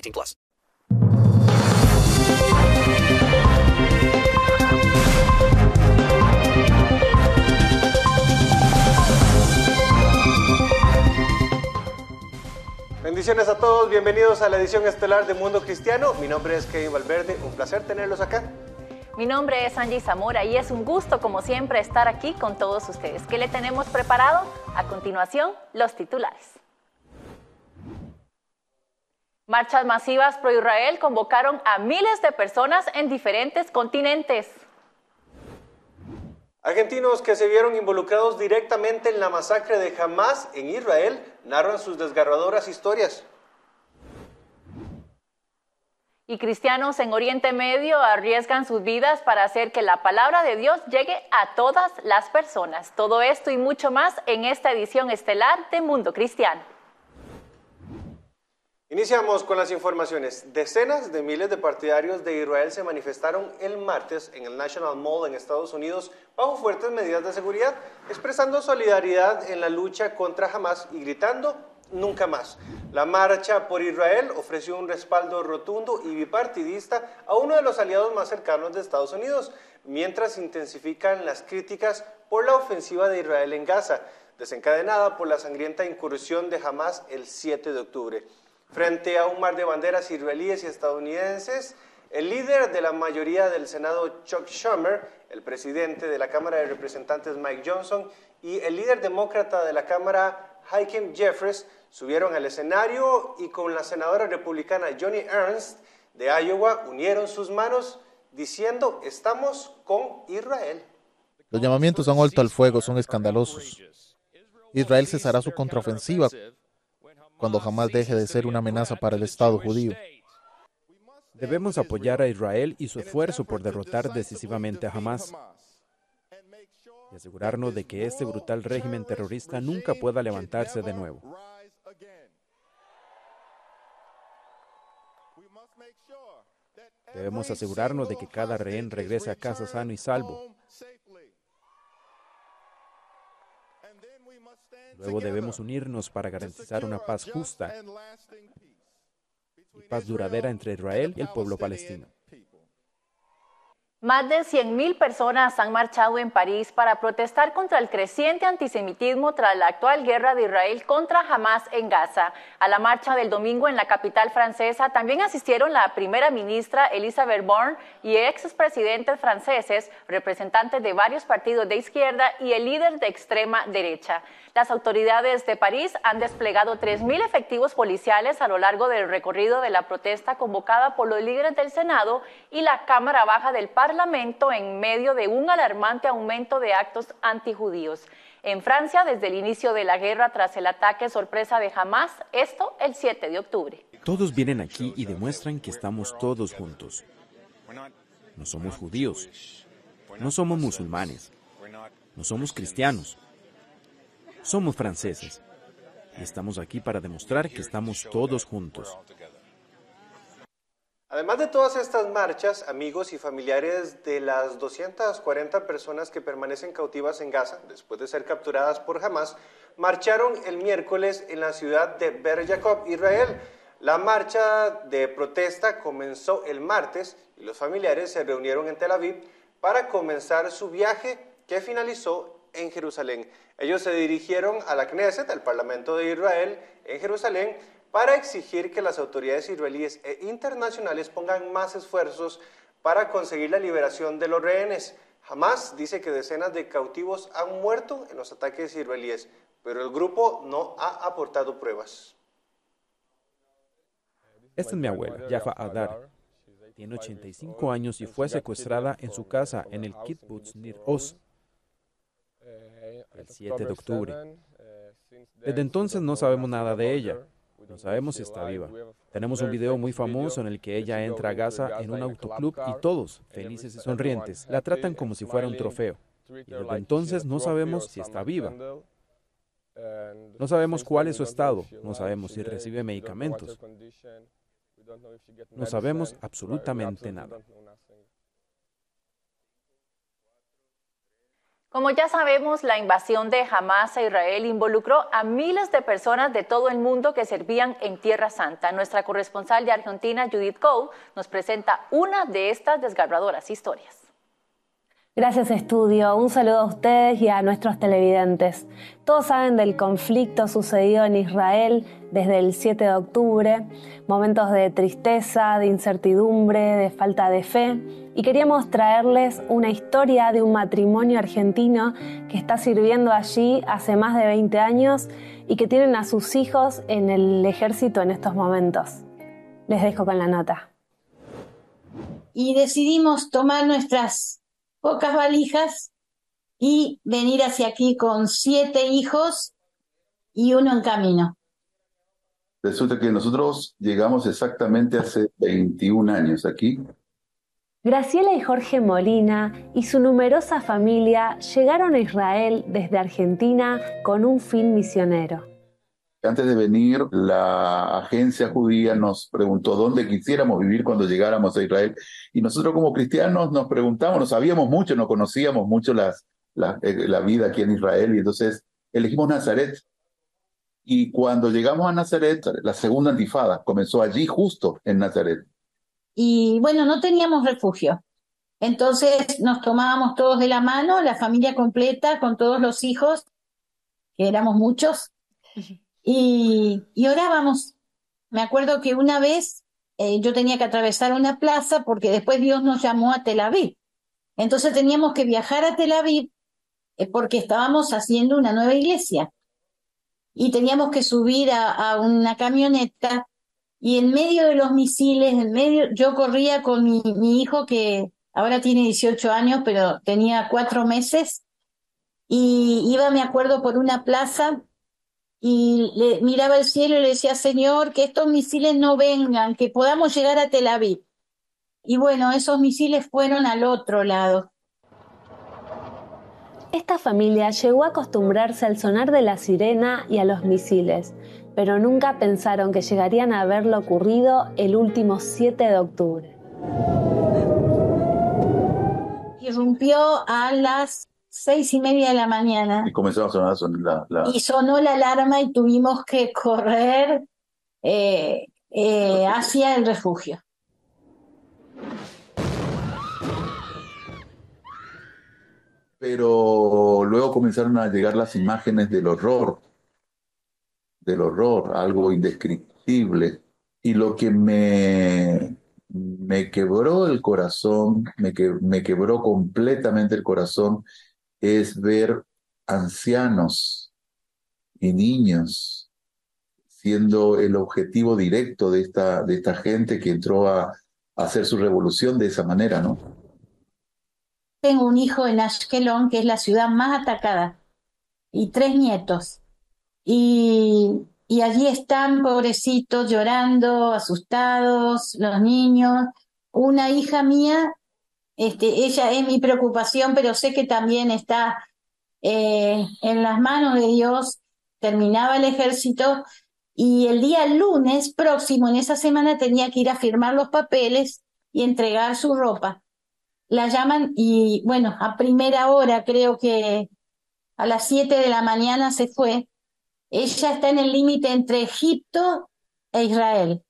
18 plus. Bendiciones a todos, bienvenidos a la edición estelar de Mundo Cristiano. Mi nombre es Kevin Valverde, un placer tenerlos acá. Mi nombre es Angie Zamora y es un gusto, como siempre, estar aquí con todos ustedes. ¿Qué le tenemos preparado? A continuación, los titulares. Marchas masivas pro Israel convocaron a miles de personas en diferentes continentes. Argentinos que se vieron involucrados directamente en la masacre de Hamas en Israel narran sus desgarradoras historias. Y cristianos en Oriente Medio arriesgan sus vidas para hacer que la palabra de Dios llegue a todas las personas. Todo esto y mucho más en esta edición estelar de Mundo Cristiano. Iniciamos con las informaciones. Decenas de miles de partidarios de Israel se manifestaron el martes en el National Mall en Estados Unidos bajo fuertes medidas de seguridad, expresando solidaridad en la lucha contra Hamas y gritando nunca más. La marcha por Israel ofreció un respaldo rotundo y bipartidista a uno de los aliados más cercanos de Estados Unidos, mientras intensifican las críticas por la ofensiva de Israel en Gaza, desencadenada por la sangrienta incursión de Hamas el 7 de octubre. Frente a un mar de banderas israelíes y estadounidenses, el líder de la mayoría del Senado, Chuck Schumer, el presidente de la Cámara de Representantes, Mike Johnson, y el líder demócrata de la Cámara, Hakeem Jeffries, subieron al escenario y con la senadora republicana Johnny Ernst de Iowa unieron sus manos diciendo, estamos con Israel. Los llamamientos un alto al fuego son escandalosos. Israel cesará su contraofensiva cuando jamás deje de ser una amenaza para el Estado judío. Debemos apoyar a Israel y su esfuerzo por derrotar decisivamente a Hamas y asegurarnos de que este brutal régimen terrorista nunca pueda levantarse de nuevo. Debemos asegurarnos de que cada rehén regrese a casa sano y salvo. Luego debemos unirnos para garantizar una paz justa y paz duradera entre Israel y el pueblo palestino. Más de 100.000 personas han marchado en París para protestar contra el creciente antisemitismo tras la actual guerra de Israel contra Hamas en Gaza. A la marcha del domingo en la capital francesa también asistieron la primera ministra Elisabeth Borne y expresidentes franceses, representantes de varios partidos de izquierda y el líder de extrema derecha. Las autoridades de París han desplegado 3.000 efectivos policiales a lo largo del recorrido de la protesta convocada por los líderes del Senado y la Cámara Baja del Parlamento en medio de un alarmante aumento de actos antijudíos. En Francia, desde el inicio de la guerra tras el ataque sorpresa de Hamas, esto el 7 de octubre. Todos vienen aquí y demuestran que estamos todos juntos. No somos judíos, no somos musulmanes, no somos cristianos, somos franceses. Y estamos aquí para demostrar que estamos todos juntos. Además de todas estas marchas, amigos y familiares de las 240 personas que permanecen cautivas en Gaza después de ser capturadas por Hamas, marcharon el miércoles en la ciudad de Ber Jacob, Israel. La marcha de protesta comenzó el martes y los familiares se reunieron en Tel Aviv para comenzar su viaje que finalizó en Jerusalén. Ellos se dirigieron a la Knesset, al Parlamento de Israel, en Jerusalén, para exigir que las autoridades israelíes e internacionales pongan más esfuerzos para conseguir la liberación de los rehenes. Hamas dice que decenas de cautivos han muerto en los ataques israelíes, pero el grupo no ha aportado pruebas. Esta es mi abuela, Jaffa Adar. Tiene 85 años y fue secuestrada en su casa en el kibbutz Nir Oz el 7 de octubre. Desde entonces no sabemos nada de ella. No sabemos si está viva. Tenemos un video muy famoso en el que ella entra a Gaza en un autoclub y todos, felices y sonrientes, la tratan como si fuera un trofeo. Y desde entonces no sabemos si está viva. No sabemos cuál es su estado, no sabemos si recibe medicamentos. No sabemos absolutamente nada. Como ya sabemos, la invasión de Hamas a Israel involucró a miles de personas de todo el mundo que servían en Tierra Santa. Nuestra corresponsal de Argentina, Judith Cole, nos presenta una de estas desgarradoras historias. Gracias estudio, un saludo a ustedes y a nuestros televidentes. Todos saben del conflicto sucedido en Israel desde el 7 de octubre, momentos de tristeza, de incertidumbre, de falta de fe, y queríamos traerles una historia de un matrimonio argentino que está sirviendo allí hace más de 20 años y que tienen a sus hijos en el ejército en estos momentos. Les dejo con la nota. Y decidimos tomar nuestras pocas valijas y venir hacia aquí con siete hijos y uno en camino. Resulta que nosotros llegamos exactamente hace 21 años aquí. Graciela y Jorge Molina y su numerosa familia llegaron a Israel desde Argentina con un fin misionero. Antes de venir, la agencia judía nos preguntó dónde quisiéramos vivir cuando llegáramos a Israel. Y nosotros como cristianos nos preguntamos, no sabíamos mucho, no conocíamos mucho las, la, eh, la vida aquí en Israel. Y entonces elegimos Nazaret. Y cuando llegamos a Nazaret, la segunda antifada comenzó allí justo en Nazaret. Y bueno, no teníamos refugio. Entonces nos tomábamos todos de la mano, la familia completa, con todos los hijos, que éramos muchos, y, y orábamos. Me acuerdo que una vez eh, yo tenía que atravesar una plaza porque después Dios nos llamó a Tel Aviv. Entonces teníamos que viajar a Tel Aviv eh, porque estábamos haciendo una nueva iglesia. Y teníamos que subir a, una camioneta y en medio de los misiles, en medio, yo corría con mi, mi hijo que ahora tiene 18 años, pero tenía cuatro meses, y iba, me acuerdo, por una plaza y le miraba al cielo y le decía, Señor, que estos misiles no vengan, que podamos llegar a Tel Aviv. Y bueno, esos misiles fueron al otro lado. Esta familia llegó a acostumbrarse al sonar de la sirena y a los misiles, pero nunca pensaron que llegarían a ver lo ocurrido el último 7 de octubre. Irrumpió a las seis y media de la mañana. Y comenzó a sonar, la, la... Y sonó la alarma y tuvimos que correr eh, eh, hacia el refugio. Pero luego comenzaron a llegar las imágenes del horror, del horror, algo indescriptible. Y lo que me, me quebró el corazón, me, que, me quebró completamente el corazón, es ver ancianos y niños siendo el objetivo directo de esta, de esta gente que entró a, hacer su revolución de esa manera, ¿no? Tengo un hijo en Ashkelon, que es la ciudad más atacada, y tres nietos. Y, y allí están, pobrecitos, llorando, asustados, los niños. Una hija mía este, ella es mi preocupación, pero sé que también está eh, en las manos de Dios. Terminaba el ejército y el día lunes próximo, en esa semana, tenía que ir a firmar los papeles y entregar su ropa. La llaman y, bueno, a primera hora, creo que a las siete de la mañana se fue. Ella está en el límite entre Egipto e Israel.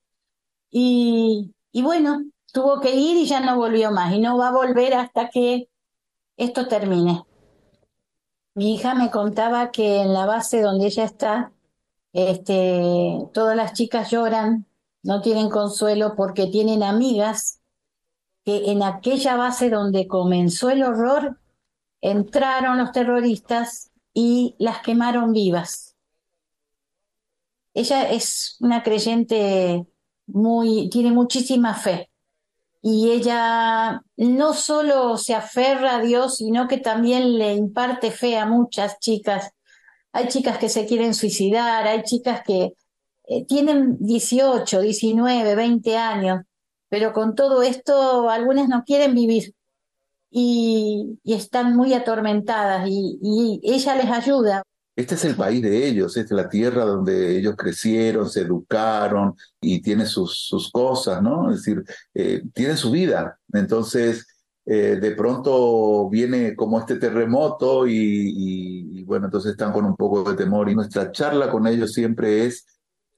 Y bueno, tuvo que ir y ya no volvió más y no va a volver hasta que esto termine. Mi hija me contaba que en la base donde ella está Este, todas las chicas lloran, no tienen consuelo porque tienen amigas que en aquella base donde comenzó el horror entraron los terroristas y las quemaron vivas. Ella es una creyente muy, tiene muchísima fe y ella no solo se aferra a Dios, sino que también le imparte fe a muchas chicas. Hay chicas que se quieren suicidar, hay chicas que eh, tienen 18, 19, 20 años, pero con todo esto algunas no quieren vivir y, están muy atormentadas y, y ella les ayuda. Este es el país de ellos, es la tierra donde ellos crecieron, se educaron y tiene sus, sus cosas, ¿no? Es decir, eh, tiene su vida. Entonces, eh, de pronto viene como este terremoto y, bueno, entonces están con un poco de temor y nuestra charla con ellos siempre es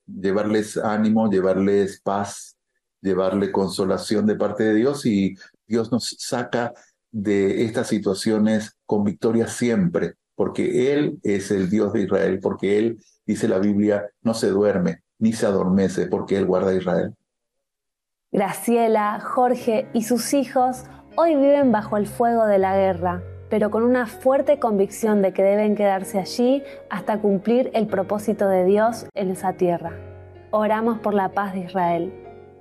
llevarles ánimo, llevarles paz, llevarle consolación de parte de Dios y Dios nos saca de estas situaciones con victoria siempre porque Él es el Dios de Israel, porque Él, dice la Biblia, no se duerme ni se adormece, porque Él guarda a Israel. Graciela, Jorge y sus hijos hoy viven bajo el fuego de la guerra, pero con una fuerte convicción de que deben quedarse allí hasta cumplir el propósito de Dios en esa tierra. Oramos por la paz de Israel.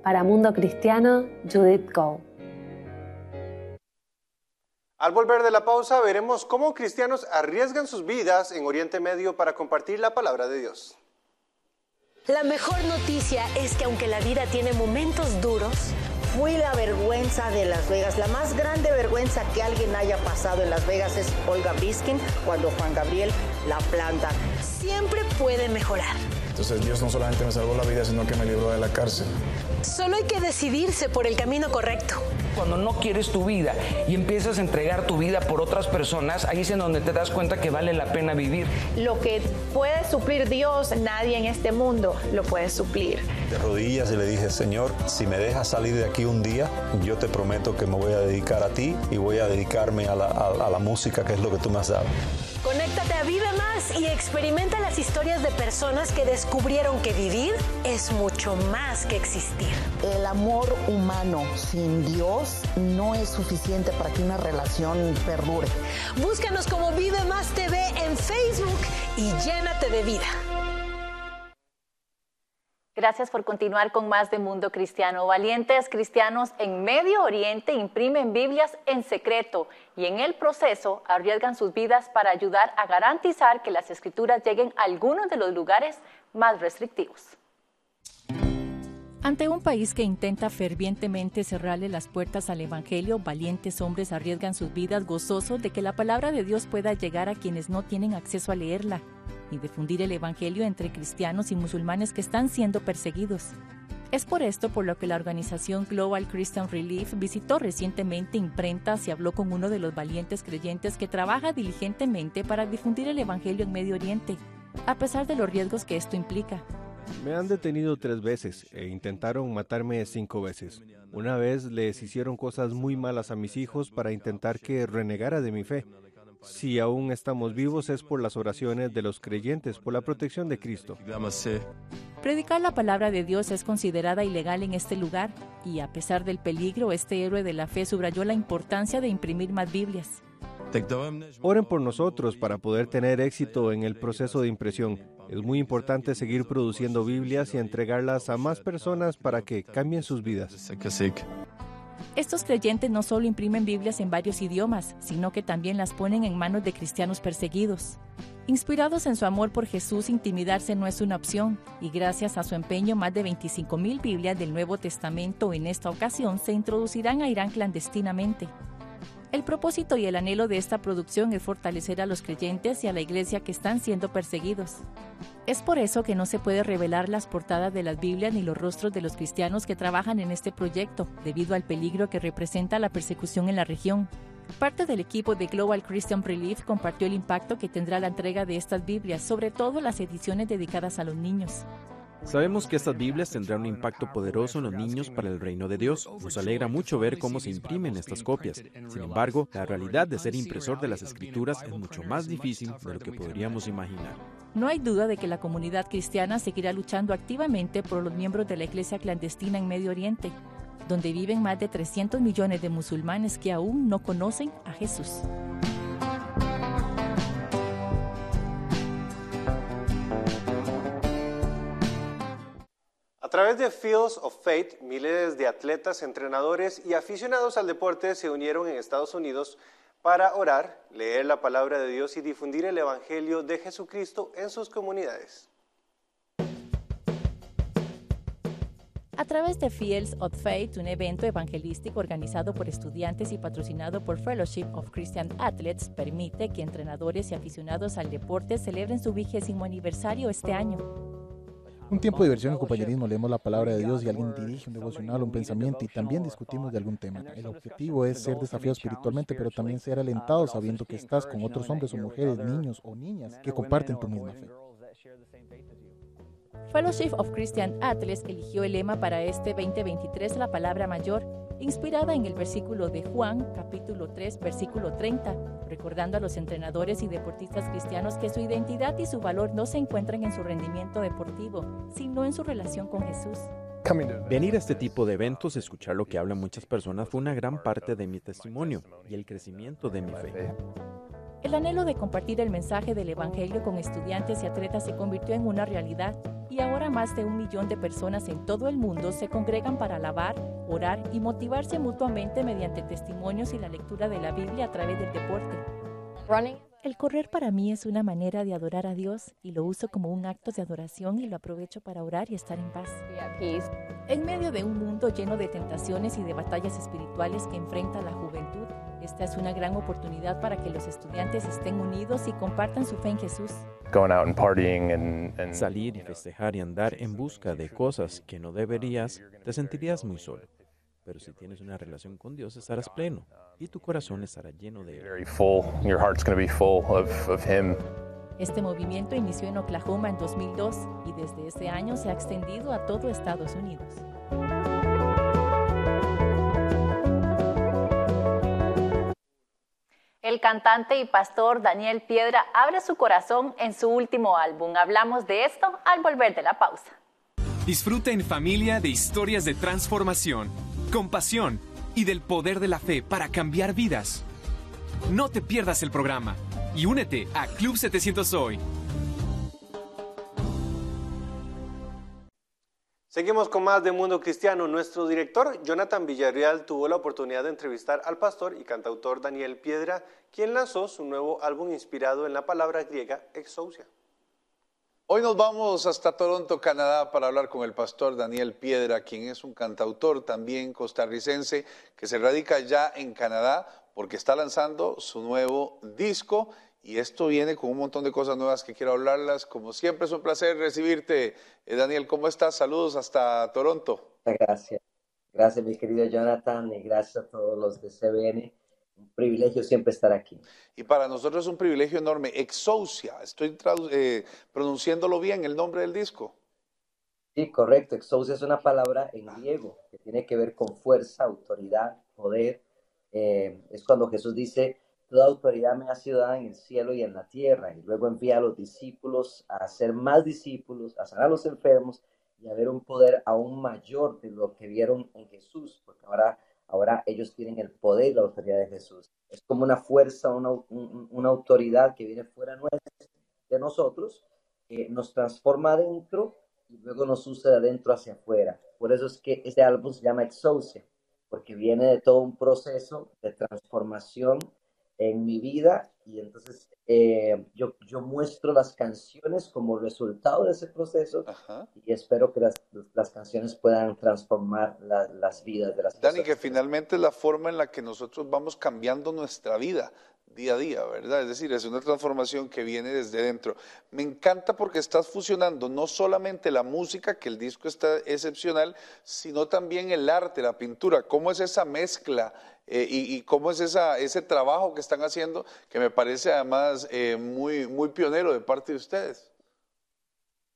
Para Mundo Cristiano, Judith Coe. Al volver de la pausa veremos cómo cristianos arriesgan sus vidas en Oriente Medio para compartir la palabra de Dios. La mejor noticia es que aunque la vida tiene momentos duros, fui la vergüenza de Las Vegas. La más grande vergüenza que alguien haya pasado en Las Vegas es Olga Biskin cuando Juan Gabriel la planta. Siempre puede mejorar. Entonces Dios no solamente me salvó la vida, sino que me libró de la cárcel. Solo hay que decidirse por el camino correcto. Cuando no quieres tu vida y empiezas a entregar tu vida por otras personas, ahí es en donde te das cuenta que vale la pena vivir. Lo que puede suplir Dios, nadie en este mundo lo puede suplir. De rodillas y le dije, Señor, si me dejas salir de aquí un día, yo te prometo que me voy a dedicar a ti y voy a dedicarme a la, a la música, que es lo que tú me has dado. Conéctate a Vive Y experimenta las historias de personas que descubrieron que vivir es mucho más que existir. El amor humano sin Dios no es suficiente para que una relación perdure. Búscanos como Vive Más TV en Facebook y llénate de vida. Gracias por continuar con más de Mundo Cristiano. Valientes cristianos en Medio Oriente imprimen Biblias en secreto y en el proceso arriesgan sus vidas para ayudar a garantizar que las escrituras lleguen a algunos de los lugares más restrictivos. Ante un país que intenta fervientemente cerrarle las puertas al Evangelio, valientes hombres arriesgan sus vidas gozosos de que la palabra de Dios pueda llegar a quienes no tienen acceso a leerla y difundir el Evangelio entre cristianos y musulmanes que están siendo perseguidos. Es por esto por lo que la organización Global Christian Relief visitó recientemente imprentas y habló con uno de los valientes creyentes que trabaja diligentemente para difundir el Evangelio en Medio Oriente, a pesar de los riesgos que esto implica. Me han detenido tres veces e intentaron matarme cinco veces. Una vez les hicieron cosas muy malas a mis hijos para intentar que renegara de mi fe. Si aún estamos vivos es por las oraciones de los creyentes, por la protección de Cristo. Predicar la palabra de Dios es considerada ilegal en este lugar y a pesar del peligro, este héroe de la fe subrayó la importancia de imprimir más Biblias. Oren por nosotros para poder tener éxito en el proceso de impresión. Es muy importante seguir produciendo Biblias y entregarlas a más personas para que cambien sus vidas. Estos creyentes no solo imprimen Biblias en varios idiomas, sino que también las ponen en manos de cristianos perseguidos. Inspirados en su amor por Jesús, intimidarse no es una opción, y gracias a su empeño, más de 25.000 Biblias del Nuevo Testamento en esta ocasión se introducirán a Irán clandestinamente. El propósito y el anhelo de esta producción es fortalecer a los creyentes y a la iglesia que están siendo perseguidos. Es por eso que no se puede revelar las portadas de las Biblias ni los rostros de los cristianos que trabajan en este proyecto, debido al peligro que representa la persecución en la región. Parte del equipo de Global Christian Relief compartió el impacto que tendrá la entrega de estas Biblias, sobre todo las ediciones dedicadas a los niños. Sabemos que estas Biblias tendrán un impacto poderoso en los niños para el reino de Dios. Nos alegra mucho ver cómo se imprimen estas copias. Sin embargo, la realidad de ser impresor de las escrituras es mucho más difícil de lo que podríamos imaginar. No hay duda de que la comunidad cristiana seguirá luchando activamente por los miembros de la iglesia clandestina en Medio Oriente, donde viven más de 300 millones de musulmanes que aún no conocen a Jesús. Través de Fields of Faith, miles de atletas, entrenadores y aficionados al deporte se unieron en Estados Unidos para orar, leer la palabra de Dios y difundir el Evangelio de Jesucristo en sus comunidades. A través de Fields of Faith, un evento evangelístico organizado por estudiantes y patrocinado por Fellowship of Christian Athletes, permite que entrenadores y aficionados al deporte celebren su vigésimo aniversario este año. Un tiempo de diversión y compañerismo, leemos la palabra de Dios y alguien dirige un devocional, un pensamiento y también discutimos de algún tema. El objetivo es ser desafiados espiritualmente, pero también ser alentados sabiendo que estás con otros hombres o mujeres, niños o niñas que comparten tu misma fe. Fellowship of Christian Athletes eligió el lema para este 2023 la palabra mayor, inspirada en el versículo de Juan, capítulo 3, versículo 30, recordando a los entrenadores y deportistas cristianos que su identidad y su valor no se encuentran en su rendimiento deportivo, sino en su relación con Jesús. Venir a este tipo de eventos, escuchar lo que hablan muchas personas, fue una gran parte de mi testimonio y el crecimiento de mi fe. El anhelo de compartir el mensaje del Evangelio con estudiantes y atletas se convirtió en una realidad y ahora más de un millón de personas en todo el mundo se congregan para alabar, orar y motivarse mutuamente mediante testimonios y la lectura de la Biblia a través del deporte. El correr para mí es una manera de adorar a Dios y lo uso como un acto de adoración y lo aprovecho para orar y estar en paz. En medio de un mundo lleno de tentaciones y de batallas espirituales que enfrenta la juventud, esta es una gran oportunidad para que los estudiantes estén unidos y compartan su fe en Jesús. Salir y festejar y andar en busca de cosas que no deberías, te sentirías muy solo. Pero si tienes una relación con Dios, estarás pleno y tu corazón estará lleno de Él. Este movimiento inició en Oklahoma en 2002 y desde ese año se ha extendido a todo Estados Unidos. El cantante y pastor Daniel Piedra abre su corazón en su último álbum. Hablamos de esto al volver de la pausa. Disfruta en familia de historias de transformación, compasión y del poder de la fe para cambiar vidas. No te pierdas el programa y únete a Club 700 Hoy. Seguimos con más de Mundo Cristiano. Nuestro director, Jonathan Villarreal, tuvo la oportunidad de entrevistar al pastor y cantautor Daniel Piedra, quien lanzó su nuevo álbum inspirado en la palabra griega exousia. Hoy nos vamos hasta Toronto, Canadá, para hablar con el pastor Daniel Piedra, quien es un cantautor también costarricense que se radica ya en Canadá porque está lanzando su nuevo disco y esto viene con un montón de cosas nuevas que quiero hablarlas. Como siempre es un placer recibirte. Eh, Daniel, ¿cómo estás? Saludos hasta Toronto. Gracias. Gracias, mi querido Jonathan, y gracias a todos los de CBN. Un privilegio siempre estar aquí. Y para nosotros es un privilegio enorme. Exousia, estoy eh, pronunciándolo bien el nombre del disco. Sí, correcto. Exousia es una palabra en griego que tiene que ver con fuerza, autoridad, poder. Eh, es cuando Jesús dice, Toda autoridad me ha sido dada en el cielo y en la tierra. Y luego envía a los discípulos a hacer más discípulos, a sanar a los enfermos y a ver un poder aún mayor de lo que vieron en Jesús, porque ahora, ahora ellos tienen el poder y la autoridad de Jesús. Es como una fuerza, una, una autoridad que viene fuera de nosotros, que nos transforma adentro y luego nos usa de adentro hacia afuera. Por eso es que este álbum se llama Exousia, porque viene de todo un proceso de transformación en mi vida y entonces eh, yo, yo muestro las canciones como resultado de ese proceso y espero que las, las canciones puedan transformar las vidas de las personas. Dani, que finalmente es la forma en la que nosotros vamos cambiando nuestra vida día a día, ¿verdad? Es decir, es una transformación que viene desde dentro. Me encanta porque estás fusionando no solamente la música, que el disco está excepcional, sino también el arte, la pintura. ¿Cómo es esa mezcla eh, y, cómo es esa, ese trabajo que están haciendo, que me parece además eh, muy, muy pionero de parte de ustedes?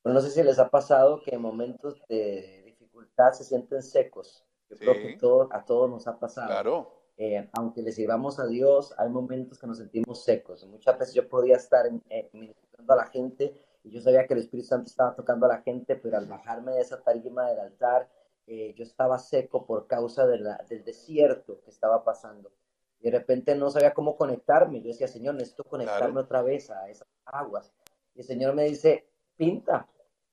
Bueno, no sé si les ha pasado que en momentos de dificultad se sienten secos. Yo creo que todo, a todos nos ha pasado. Claro. Eh, aunque le sirvamos a Dios, hay momentos que nos sentimos secos. Muchas veces yo podía estar eh, ministrando a la gente y yo sabía que el Espíritu Santo estaba tocando a la gente, pero al bajarme de esa tarima del altar, eh, yo estaba seco por causa de la, del desierto que estaba pasando. Y de repente no sabía cómo conectarme. Yo decía, Señor, necesito conectarme otra vez a esas aguas. Y el Señor me dice, pinta,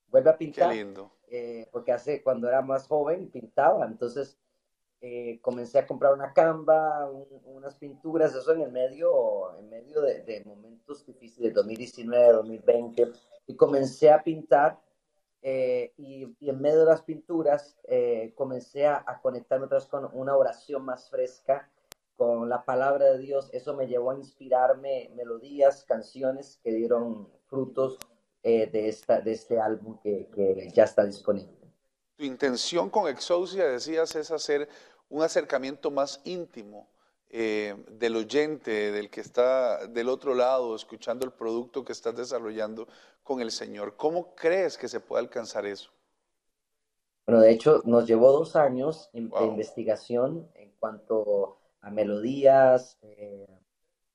vuelve a pintar. Qué lindo. Eh, porque hace, cuando era más joven, pintaba. Entonces eh, comencé a comprar una camba, unas pinturas, eso en el medio, en medio de, de momentos difíciles, 2019, 2020. Y comencé a pintar eh, y, en medio de las pinturas eh, comencé a, conectarme otra vez con una oración más fresca, con la palabra de Dios. Eso me llevó a inspirarme melodías, canciones que dieron frutos eh, de, esta, de este álbum que, que ya está disponible. Tu intención con Exousia, decías, es hacer un acercamiento más íntimo eh, del oyente, del que está del otro lado, escuchando el producto que estás desarrollando con el Señor. ¿Cómo crees que se puede alcanzar eso? Bueno, de hecho, nos llevó dos años de investigación en cuanto a melodías, eh,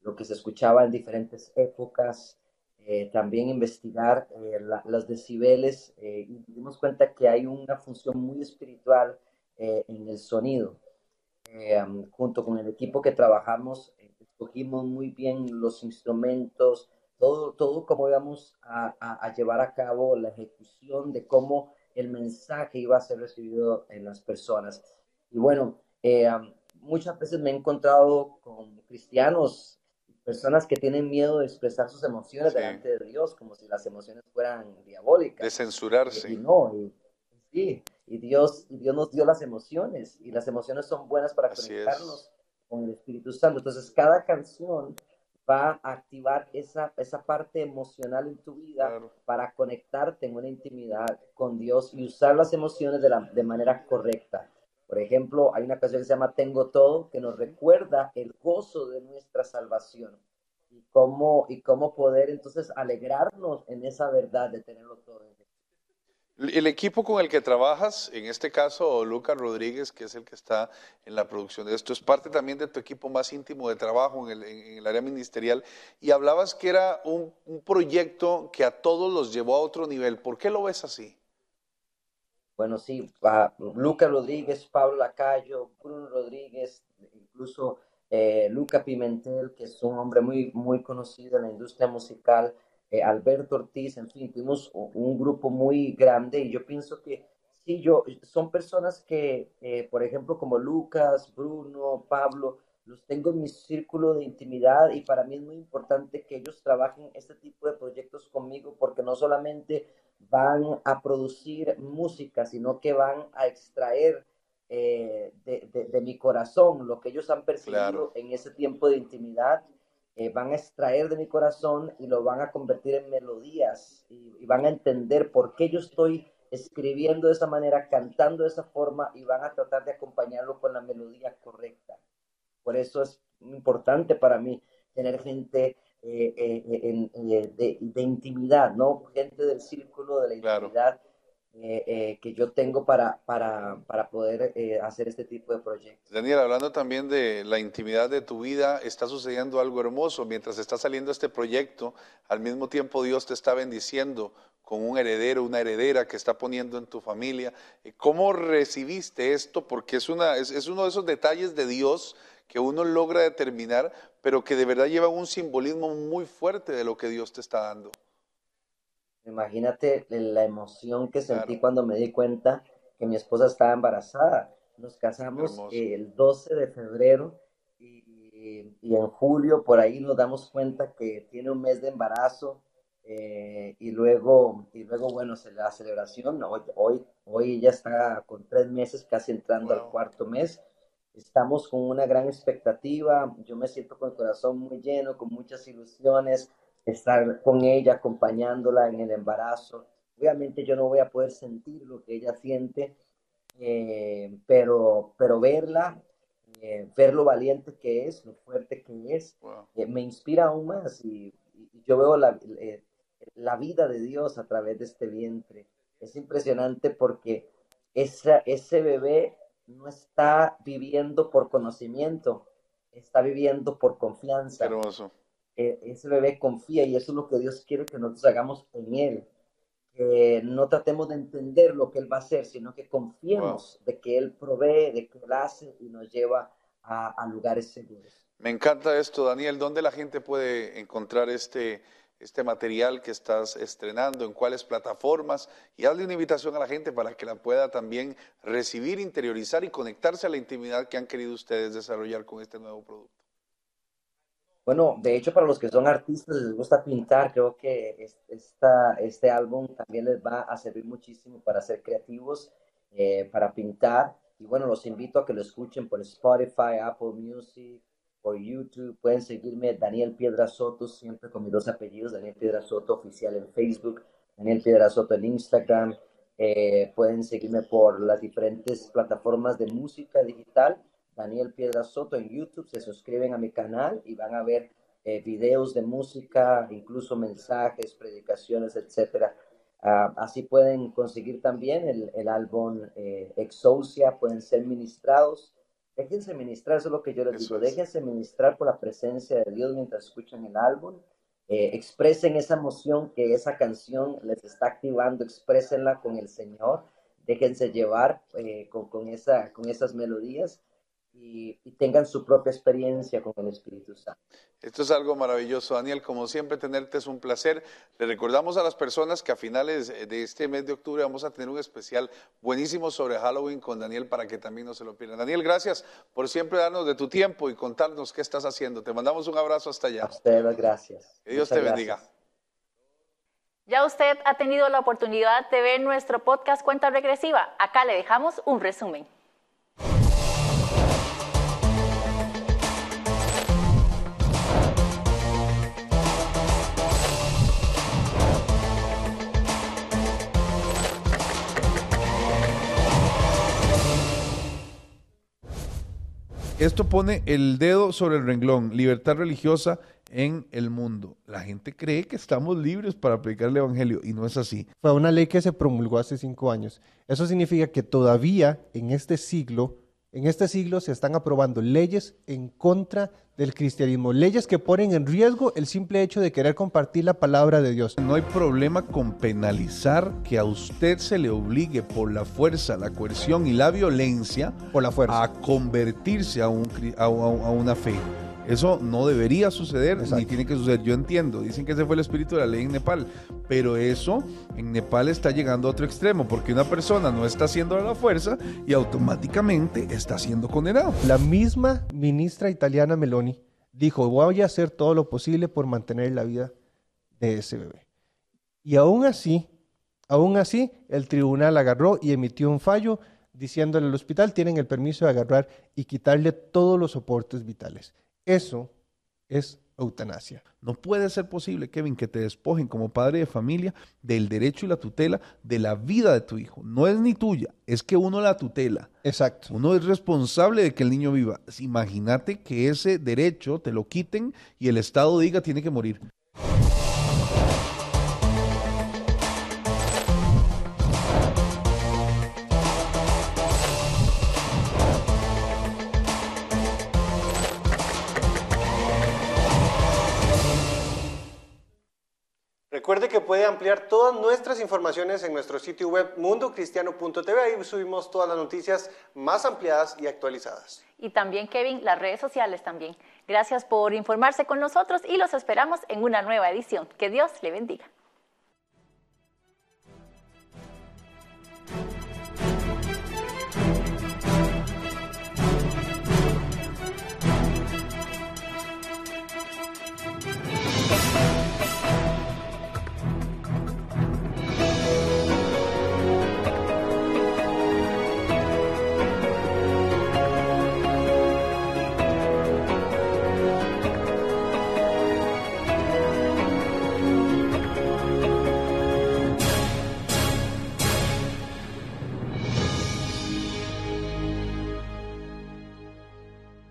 lo que se escuchaba en diferentes épocas, eh, también investigar los decibeles y dimos cuenta que hay una función muy espiritual en el sonido. Eh, junto con el equipo que trabajamos, eh, escogimos muy bien los instrumentos, todo, todo cómo íbamos a, a, llevar a cabo la ejecución de cómo el mensaje iba a ser recibido en las personas. Y bueno, eh, muchas veces me he encontrado con cristianos, personas que tienen miedo de expresar sus emociones delante de Dios, como si las emociones fueran diabólicas. De censurarse. Y no, sí, y Dios, y Dios nos dio las emociones y las emociones son buenas para conectarnos con el Espíritu Santo. Entonces cada canción va a activar esa, esa parte emocional en tu vida para conectarte en una intimidad con Dios y usar las emociones de, la, de manera correcta. Por ejemplo, hay una canción que se llama Tengo Todo, que nos recuerda el gozo de nuestra salvación y cómo, y cómo poder entonces alegrarnos en esa verdad de tenerlo todo en el equipo con el que trabajas, en este caso Lucas Rodríguez, que es el que está en la producción de esto, es parte también de tu equipo más íntimo de trabajo en el, área ministerial. Y hablabas que era un, proyecto que a todos los llevó a otro nivel. ¿Por qué lo ves así? Bueno, sí, Lucas Rodríguez, Pablo Lacayo, Bruno Rodríguez, incluso eh, Luca Pimentel, que es un hombre muy, muy conocido en la industria musical eh, Alberto Ortiz, en fin, tuvimos un grupo muy grande y yo pienso que sí, yo, son personas que, eh, por ejemplo, como Lucas, Bruno, Pablo, los tengo en mi círculo de intimidad y para mí es muy importante que ellos trabajen este tipo de proyectos conmigo porque no solamente van a producir música, sino que van a extraer eh, de, mi corazón lo que ellos han percibido en ese tiempo de intimidad eh, van a extraer de mi corazón y lo van a convertir en melodías y, van a entender por qué yo estoy escribiendo de esa manera, cantando de esa forma y van a tratar de acompañarlo con la melodía correcta. Por eso es importante para mí tener gente eh, eh, de, intimidad, ¿no? Gente del círculo de la intimidad eh, eh, que yo tengo para, para, para poder eh, hacer este tipo de proyectos. Daniel, hablando también de la intimidad de tu vida, está sucediendo algo hermoso. Mientras está saliendo este proyecto, al mismo tiempo Dios te está bendiciendo con un heredero, una heredera que está poniendo en tu familia. ¿Cómo recibiste esto? Porque es, una, es, es uno de esos detalles de Dios que uno logra determinar, pero que de verdad lleva un simbolismo muy fuerte de lo que Dios te está dando. Imagínate la emoción que sentí cuando me di cuenta que mi esposa estaba embarazada. Nos casamos el 12 de febrero y, en julio por ahí nos damos cuenta que tiene un mes de embarazo eh, y luego y luego bueno la celebración hoy hoy hoy ella está con tres meses casi entrando al cuarto mes. Estamos con una gran expectativa yo me siento con el corazón muy lleno con muchas ilusiones estar con ella, acompañándola en el embarazo. Obviamente yo no voy a poder sentir lo que ella siente, eh, pero, pero verla, eh, ver lo valiente que es, lo fuerte que es, eh, me inspira aún más y, yo veo la, la, vida de Dios a través de este vientre. Es impresionante porque esa, ese bebé no está viviendo por conocimiento, está viviendo por confianza. Hermoso ese bebé confía y eso es lo que Dios quiere que nosotros hagamos en Él. Que no tratemos de entender lo que Él va a hacer, sino que confiemos de que Él provee, de que Él hace y nos lleva a, a lugares seguros. Me encanta esto, Daniel. ¿Dónde la gente puede encontrar este, este material que estás estrenando? ¿En cuáles plataformas? Y hazle una invitación a la gente para que la pueda también recibir, interiorizar y conectarse a la intimidad que han querido ustedes desarrollar con este nuevo producto. Bueno, de hecho, para los que son artistas les gusta pintar, creo que es- esta, este álbum también les va a servir muchísimo para ser creativos, eh, para pintar. Y bueno, los invito a que lo escuchen por Spotify, Apple Music, por YouTube. Pueden seguirme Daniel Piedra Soto, siempre con mis dos apellidos, Daniel Piedra Soto oficial en Facebook, Daniel Piedra Soto en Instagram. Eh, pueden seguirme por las diferentes plataformas de música digital. Daniel Piedra Soto en YouTube, se suscriben a mi canal y van a ver eh, videos de música, incluso mensajes, predicaciones, etcétera. Ah, así pueden conseguir también el, el álbum eh, Exousia, pueden ser ministrados. Déjense ministrar, eso es lo que yo les digo. Déjense ministrar por la presencia de Dios mientras escuchan el álbum. Eh, expresen esa emoción que esa canción les está activando, exprésenla con el Señor. Déjense llevar eh, con, con, esa, con esas melodías y, y tengan su propia experiencia con el Espíritu Santo. Esto es algo maravilloso, Daniel. Como siempre, tenerte es un placer. Le recordamos a las personas que a finales de este mes de octubre vamos a tener un especial buenísimo sobre Halloween con Daniel para que también no se lo pierdan. Daniel, gracias por siempre darnos de tu tiempo y contarnos qué estás haciendo. Te mandamos un abrazo hasta allá. A ustedes, gracias. Que Dios Muchas te bendiga. gracias. Ya usted ha tenido la oportunidad de ver nuestro podcast Cuenta Regresiva. Acá le dejamos un resumen. Esto pone el dedo sobre el renglón, libertad religiosa en el mundo. La gente cree que estamos libres para predicar el Evangelio y no es así. Fue una ley que se promulgó hace cinco años. Eso significa que todavía en este siglo, en este siglo se están aprobando leyes en contra del cristianismo, leyes que ponen en riesgo el simple hecho de querer compartir la palabra de Dios. No hay problema con penalizar que a usted se le obligue por la fuerza, la coerción y la violencia por la fuerza. a convertirse a, un cri- a- a- a una fe. Eso no debería suceder ni tiene que suceder. Yo entiendo, dicen que ese fue el espíritu de la ley en Nepal, pero eso en Nepal está llegando a otro extremo porque una persona no está haciendo a la fuerza y automáticamente está siendo condenado. La misma ministra italiana Meloni dijo, voy a hacer todo lo posible por mantener la vida de ese bebé. Y aún así, aún así, el tribunal agarró y emitió un fallo diciéndole al hospital, tienen el permiso de agarrar y quitarle todos los soportes vitales. Eso es eutanasia. No puede ser posible, Kevin, que te despojen como padre de familia del derecho y la tutela de la vida de tu hijo. No es ni tuya, es que uno la tutela. Exacto. Uno es responsable de que el niño viva. Imagínate que ese derecho te lo quiten y el Estado diga tiene que morir. Recuerde que puede ampliar todas nuestras informaciones en nuestro sitio web mundocristiano.tv. Ahí subimos todas las noticias más ampliadas y actualizadas. Y también, Kevin, las redes sociales también. Gracias por informarse con nosotros y los esperamos en una nueva edición. Que Dios le bendiga.